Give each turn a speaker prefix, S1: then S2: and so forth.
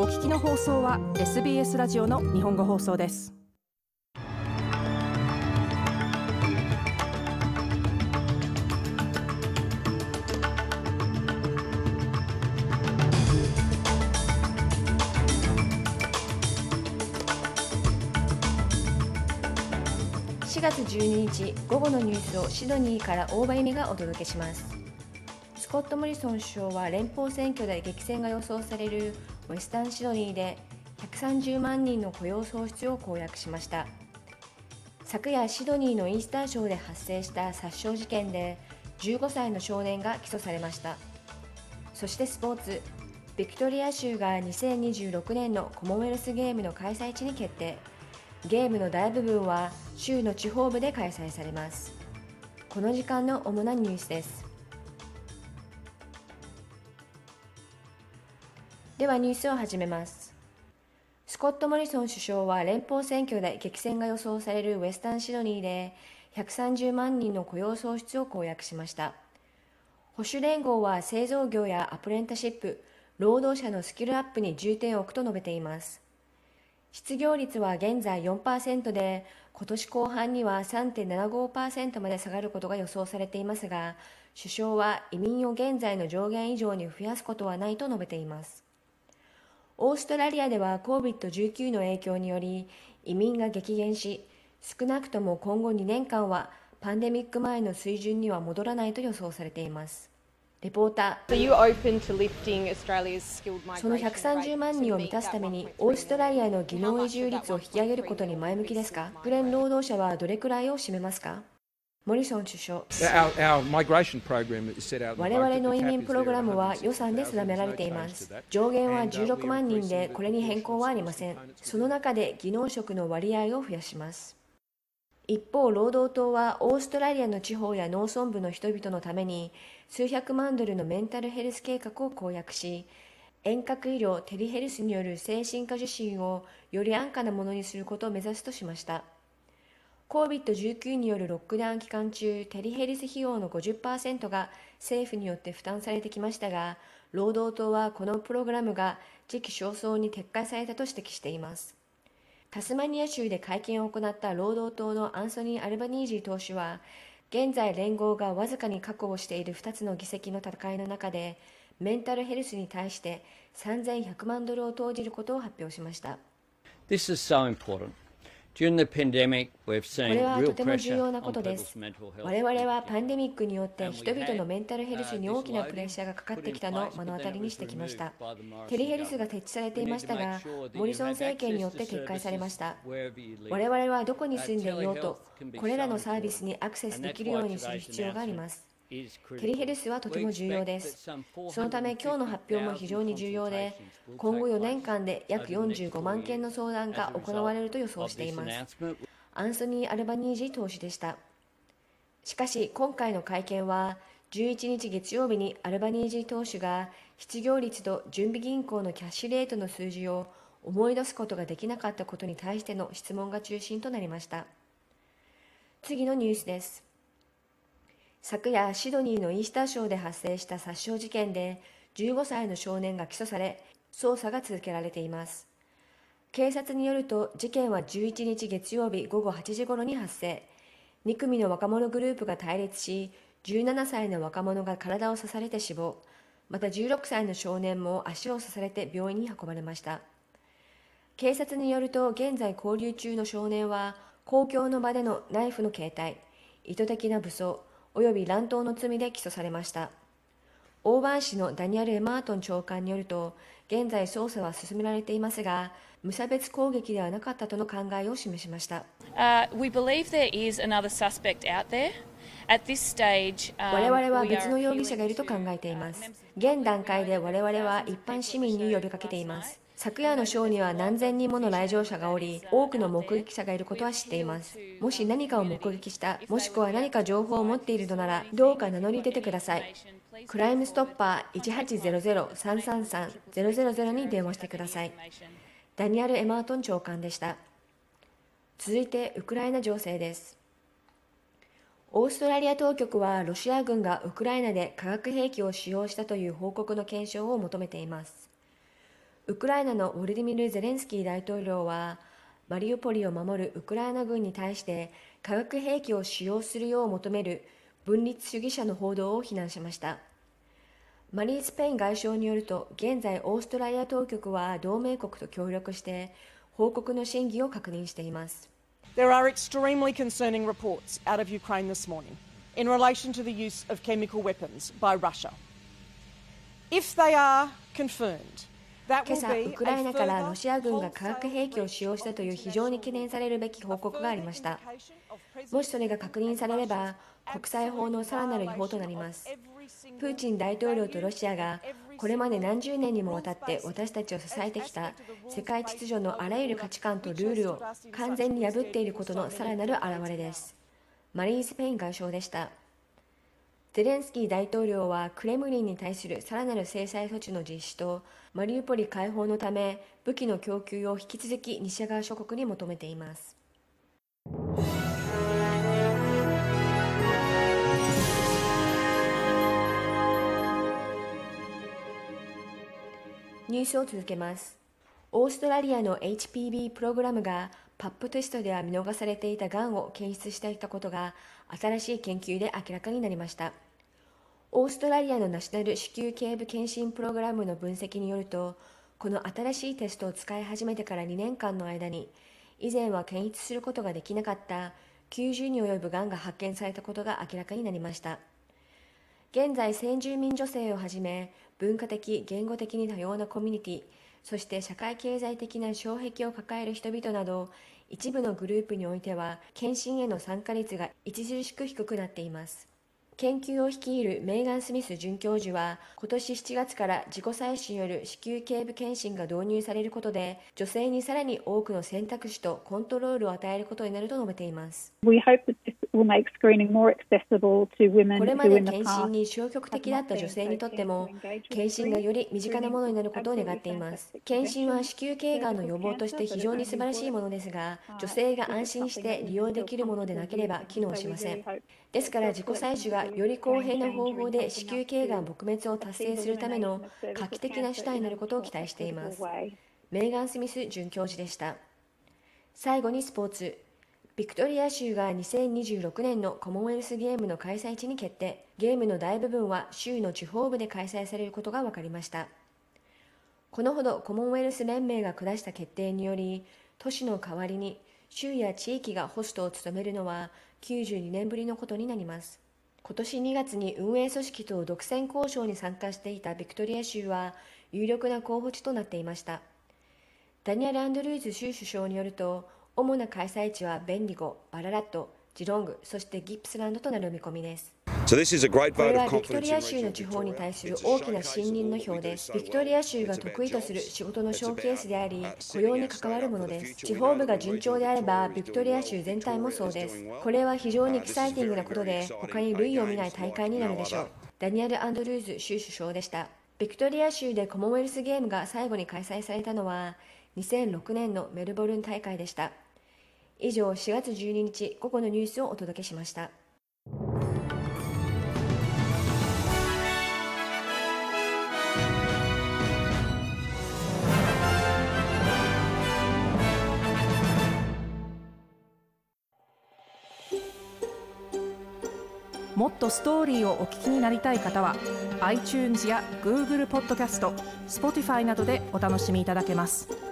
S1: お聞きの放送は SBS ラジオの日本語放送です。
S2: 4月12日午後のニュースをシドニーから大場由美がお届けします。スコット・モリソン首相は連邦選挙で激戦が予想されるウェスタンシドニーで130万人の雇用創出を公約しました。昨夜シドニーのイースターショーで発生した殺傷事件で15歳の少年が起訴されました。そしてスポーツビクトリア州が2026年のコモンウェルスゲームの開催地に決定。ゲームの大部分は州の地方部で開催されます。この時間の主なニュースです。ではニュースを始めます。スコット・モリソン首相は連邦選挙で激戦が予想されるウェスタンシドニーで130万人の雇用創出を公約しました。保守連合は製造業やアプレンタシップ労働者のスキルアップに重点を置くと述べています。失業率は現在4%で、今年後半には3.75%まで下がることが予想されていますが、首相は移民を現在の上限以上に増やすことはないと述べています。オーストラリアでは COVID-19 の影響により移民が激減し、少なくとも今後2年間はパンデミック前の水準には戻らないと予想されています。レポーター。その130万人を満たすためにオーストラリアの技能移住率を引き上げることに前向きですか？国連労働者はどれくらいを占めますか？モリソン首相我々の移民プログラムは予算で定められています。上限は16万人でこれに変更はありません。その中で技能職の割合を増やします。一方、労働党はオーストラリアの地方や農村部の人々のために数百万ドルのメンタルヘルス計画を公約し、遠隔医療テリヘルスによる精神科受診をより安価なものにすることを目指すとしました。COVID-19 によるロックダウン期間中、テリヘルス費用の50%が政府によって負担されてきましたが、労働党はこのプログラムが時期尚早に撤回されたと指摘しています。タスマニア州で会見を行った労働党のアンソニー・アルバニージー党首は、現在連合がわずかに確保している2つの議席の戦いの中で、メンタルヘルスに対して3100万ドルを投じることを発表しました。
S3: This is so important. これ
S2: はとても重要なことです。我々はパンデミックによって人々のメンタルヘルスに大きなプレッシャーがかかってきたのを目の当たりにしてきました。テリヘルスが設置されていましたが、モリソン政権によって撤回されました。我々はどこに住んでいようと、これらのサービスにアクセスできるようにする必要があります。テリヘルスはとても重要です。そのため今日の発表も非常に重要で、今後4年間で約45万件の相談が行われると予想しています。アンソニー・アルバニージ党首でした。しかし今回の会見は、11日月曜日にアルバニージ党首が失業率と準備銀行のキャッシュレートの数字を思い出すことができなかったことに対しての質問が中心となりました。次のニュースです。昨夜シドニーのイースターショーで発生した殺傷事件で15歳の少年が起訴され捜査が続けられています。警察によると事件は11日月曜日午後8時ごろに発生。2組の若者グループが対立し17歳の若者が体を刺されて死亡。また16歳の少年も足を刺されて病院に運ばれました。警察によると現在交留中の少年は公共の場でのナイフの携帯意図的な武装及び乱闘の罪で起訴されました。オーバー市のダニエル・エマートン長官によると、現在捜査は進められていますが、無差別攻撃ではなかったとの考えを示しました。
S4: Uh, we believe there is another suspect out there. At this
S2: stage, um, 我々は別の容疑者がいると考えています。現段階で我々は一般市民に呼びかけています。昨夜のショーには何千人もの来場者がおり、多くの目撃者がいることは知っています。もし何かを目撃した、もしくは何か情報を持っているのなら、どうか名乗り出てください。クライムストッパー1800-333-000に電話してください。ダニエル・エマートン長官でした。続いて、ウクライナ情勢です。オーストラリア当局はロシア軍がウクライナで化学兵器を使用したという報告の検証を求めています。ウクライナのウォルディミル・ゼレンスキー大統領はマリウポリを守るウクライナ軍に対して化学兵器を使用するよう求める分立主義者の報道を非難しましたマリー・スペイン外相によると現在オーストラリア当局は同盟国と協力して報告の真偽を確認しています
S5: There are extremely concerning reports out of Ukraine this morning in relation to the use of chemical weapons by Russia. If they are confirmed,
S2: 今朝、ウクライナからロシア軍が化学兵器を使用したという非常に懸念されるべき報告がありました。もしそれが確認されれば、国際法のさらなる違法となります。プーチン大統領とロシアがこれまで何十年にもわたって私たちを支えてきた世界秩序のあらゆる価値観とルールを完全に破っていることのさらなる表れです。マリー・スペイン外相でした。ゼレンスキー大統領はクレムリンに対するさらなる制裁措置の実施とマリウポリ解放のため武器の供給を引き続き西側諸国に求めています。ニュースを続けます。オーストラリアの HPV プログラムがパップテストでは見逃されていたがんを検出していたことが新しい研究で明らかになりました。オーストラリアのナショナル子宮頸部検診プログラムの分析によると、この新しいテストを使い始めてから2年間の間に、以前は検出することができなかった90に及ぶがんが発見されたことが明らかになりました。現在、先住民女性をはじめ、文化的、言語的に多様なコミュニティ、そして社会経済的な障壁を抱える人々など、一部のグループにおいては、検診への参加率が著しく低くなっています。研究を率いるメーガン・スミス准教授は今年7月から自己採取による子宮頸部検診が導入されることで女性にさらに多くの選択肢とコントロールを与えることになると述べています。これまで検診に消極的だった女性にとっても検診がより身近なものになることを願っています。検診は子宮頸がんの予防として非常に素晴らしいものですが女性が安心して利用できるものでなければ機能しません。ですから自己採取がより公平な方法で子宮頸がん撲滅を達成するための画期的な手段になることを期待しています。メーガン・スミス准教授でした。最後にスポーツ。ビクトリア州が2026年のコモンウェルスゲームの開催地に決定。ゲームの大部分は州の地方部で開催されることが分かりました。このほどコモンウェルス連盟が下した決定により、都市の代わりに州や地域がホストを務めるのは92年ぶりのことになります。今年2月に運営組織と独占交渉に参加していたビクトリア州は有力な候補地となっていました。ダニエル・アンドルーズ州首相によると、主な開催地はベンディゴ、バララット、ジロング、そしてギップスランドとなる見込みです。これはビクトリア州の地方に対する大きな信任の票です。ビクトリア州が得意とする仕事のショーケースであり、雇用に関わるものです。地方部が順調であれば、ビクトリア州全体もそうです。これは非常にエキサイティングなことで、他に類を見ない大会になるでしょう。ダニエル・アンドルーズ州首相でした。ビクトリア州でコモンウェルスゲームが最後に開催されたのは、2006年のメルボルン大会でした。以上、4月12日午後のニュースをお届けしました。
S1: もっとストーリーをお聞きになりたい方は iTunes や Google ポッドキャスト Spotify などでお楽しみいただけます。